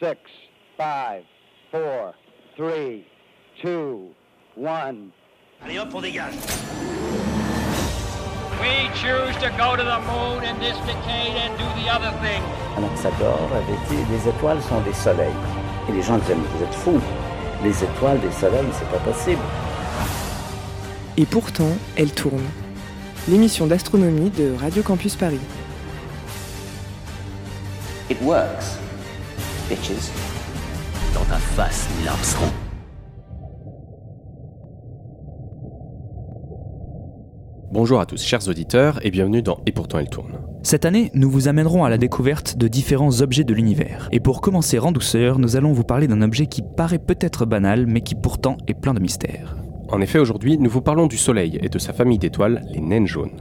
6, 5, 4, 3, 2, 1. Allez hop, on dégage. We choose to go to the moon in this decade and do the other thing. Anaxagore avait dit les étoiles sont des soleils. Et les gens disaient mais vous êtes fous. Les étoiles, des soleils, c'est pas possible. Et pourtant, elle tourne. L'émission d'astronomie de Radio Campus Paris. It works. Bitches. Dans ta face, Neil Armstrong. Bonjour à tous, chers auditeurs, et bienvenue dans Et pourtant elle tourne. Cette année, nous vous amènerons à la découverte de différents objets de l'univers. Et pour commencer en douceur, nous allons vous parler d'un objet qui paraît peut-être banal, mais qui pourtant est plein de mystères. En effet, aujourd'hui, nous vous parlons du Soleil et de sa famille d'étoiles, les naines jaunes.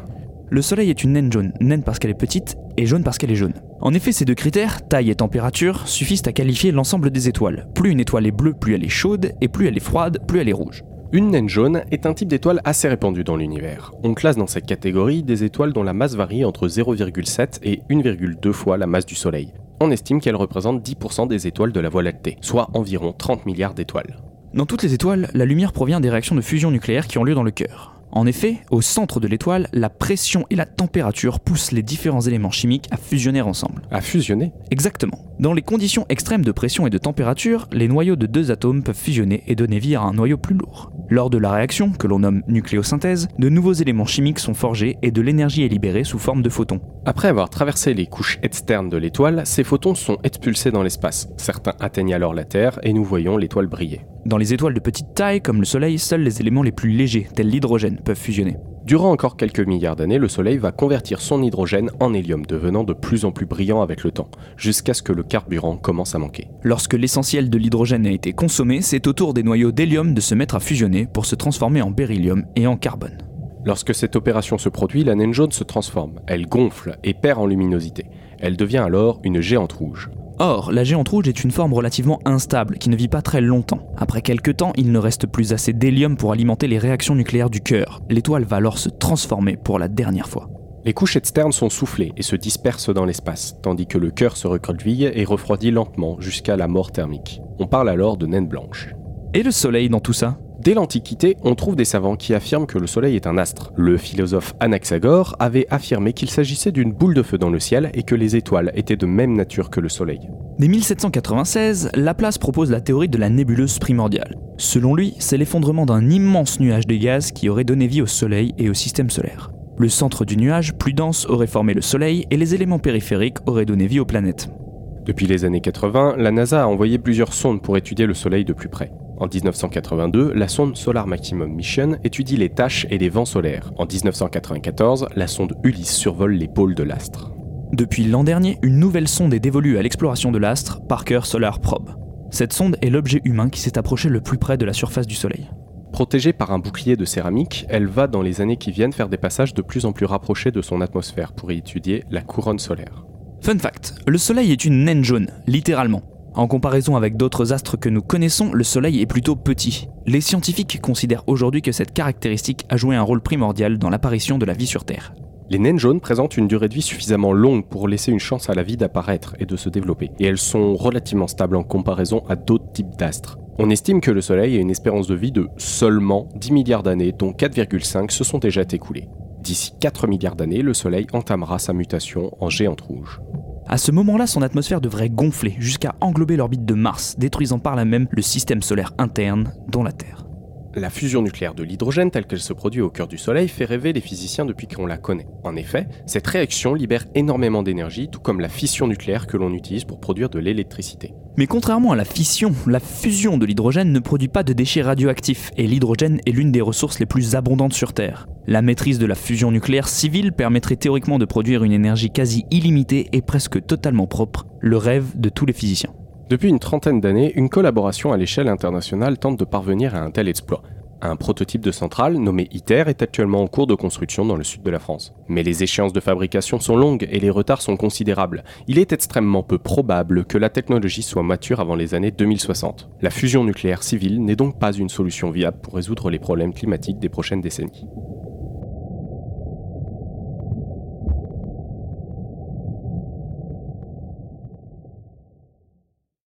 Le Soleil est une naine jaune, naine parce qu'elle est petite et jaune parce qu'elle est jaune. En effet, ces deux critères, taille et température, suffisent à qualifier l'ensemble des étoiles. Plus une étoile est bleue, plus elle est chaude, et plus elle est froide, plus elle est rouge. Une naine jaune est un type d'étoile assez répandu dans l'univers. On classe dans cette catégorie des étoiles dont la masse varie entre 0,7 et 1,2 fois la masse du Soleil. On estime qu'elle représente 10% des étoiles de la Voie lactée, soit environ 30 milliards d'étoiles. Dans toutes les étoiles, la lumière provient des réactions de fusion nucléaire qui ont lieu dans le cœur. En effet, au centre de l'étoile, la pression et la température poussent les différents éléments chimiques à fusionner ensemble. À fusionner Exactement. Dans les conditions extrêmes de pression et de température, les noyaux de deux atomes peuvent fusionner et donner vie à un noyau plus lourd. Lors de la réaction, que l'on nomme nucléosynthèse, de nouveaux éléments chimiques sont forgés et de l'énergie est libérée sous forme de photons. Après avoir traversé les couches externes de l'étoile, ces photons sont expulsés dans l'espace. Certains atteignent alors la Terre et nous voyons l'étoile briller. Dans les étoiles de petite taille, comme le Soleil, seuls les éléments les plus légers, tels l'hydrogène, peuvent fusionner. Durant encore quelques milliards d'années, le Soleil va convertir son hydrogène en hélium, devenant de plus en plus brillant avec le temps, jusqu'à ce que le carburant commence à manquer. Lorsque l'essentiel de l'hydrogène a été consommé, c'est au tour des noyaux d'hélium de se mettre à fusionner pour se transformer en beryllium et en carbone. Lorsque cette opération se produit, la naine jaune se transforme, elle gonfle et perd en luminosité. Elle devient alors une géante rouge. Or, la géante rouge est une forme relativement instable qui ne vit pas très longtemps. Après quelques temps, il ne reste plus assez d'hélium pour alimenter les réactions nucléaires du cœur. L'étoile va alors se transformer pour la dernière fois. Les couches externes sont soufflées et se dispersent dans l'espace, tandis que le cœur se recroqueville et refroidit lentement jusqu'à la mort thermique. On parle alors de naine blanche. Et le Soleil dans tout ça? Dès l'Antiquité, on trouve des savants qui affirment que le Soleil est un astre. Le philosophe Anaxagore avait affirmé qu'il s'agissait d'une boule de feu dans le ciel et que les étoiles étaient de même nature que le Soleil. Dès 1796, Laplace propose la théorie de la nébuleuse primordiale. Selon lui, c'est l'effondrement d'un immense nuage de gaz qui aurait donné vie au Soleil et au système solaire. Le centre du nuage, plus dense, aurait formé le Soleil et les éléments périphériques auraient donné vie aux planètes. Depuis les années 80, la NASA a envoyé plusieurs sondes pour étudier le Soleil de plus près. En 1982, la sonde Solar Maximum Mission étudie les tâches et les vents solaires. En 1994, la sonde Ulysse survole les pôles de l'astre. Depuis l'an dernier, une nouvelle sonde est dévolue à l'exploration de l'astre, Parker Solar Probe. Cette sonde est l'objet humain qui s'est approché le plus près de la surface du Soleil. Protégée par un bouclier de céramique, elle va dans les années qui viennent faire des passages de plus en plus rapprochés de son atmosphère pour y étudier la couronne solaire. Fun fact, le Soleil est une naine jaune, littéralement. En comparaison avec d'autres astres que nous connaissons, le Soleil est plutôt petit. Les scientifiques considèrent aujourd'hui que cette caractéristique a joué un rôle primordial dans l'apparition de la vie sur Terre. Les naines jaunes présentent une durée de vie suffisamment longue pour laisser une chance à la vie d'apparaître et de se développer, et elles sont relativement stables en comparaison à d'autres types d'astres. On estime que le Soleil a une espérance de vie de seulement 10 milliards d'années, dont 4,5 se sont déjà écoulées. D'ici 4 milliards d'années, le Soleil entamera sa mutation en géante rouge. À ce moment-là, son atmosphère devrait gonfler jusqu'à englober l'orbite de Mars, détruisant par là même le système solaire interne, dont la Terre. La fusion nucléaire de l'hydrogène telle qu'elle se produit au cœur du Soleil fait rêver les physiciens depuis qu'on la connaît. En effet, cette réaction libère énormément d'énergie, tout comme la fission nucléaire que l'on utilise pour produire de l'électricité. Mais contrairement à la fission, la fusion de l'hydrogène ne produit pas de déchets radioactifs, et l'hydrogène est l'une des ressources les plus abondantes sur Terre. La maîtrise de la fusion nucléaire civile permettrait théoriquement de produire une énergie quasi illimitée et presque totalement propre, le rêve de tous les physiciens. Depuis une trentaine d'années, une collaboration à l'échelle internationale tente de parvenir à un tel exploit. Un prototype de centrale nommé ITER est actuellement en cours de construction dans le sud de la France. Mais les échéances de fabrication sont longues et les retards sont considérables. Il est extrêmement peu probable que la technologie soit mature avant les années 2060. La fusion nucléaire civile n'est donc pas une solution viable pour résoudre les problèmes climatiques des prochaines décennies.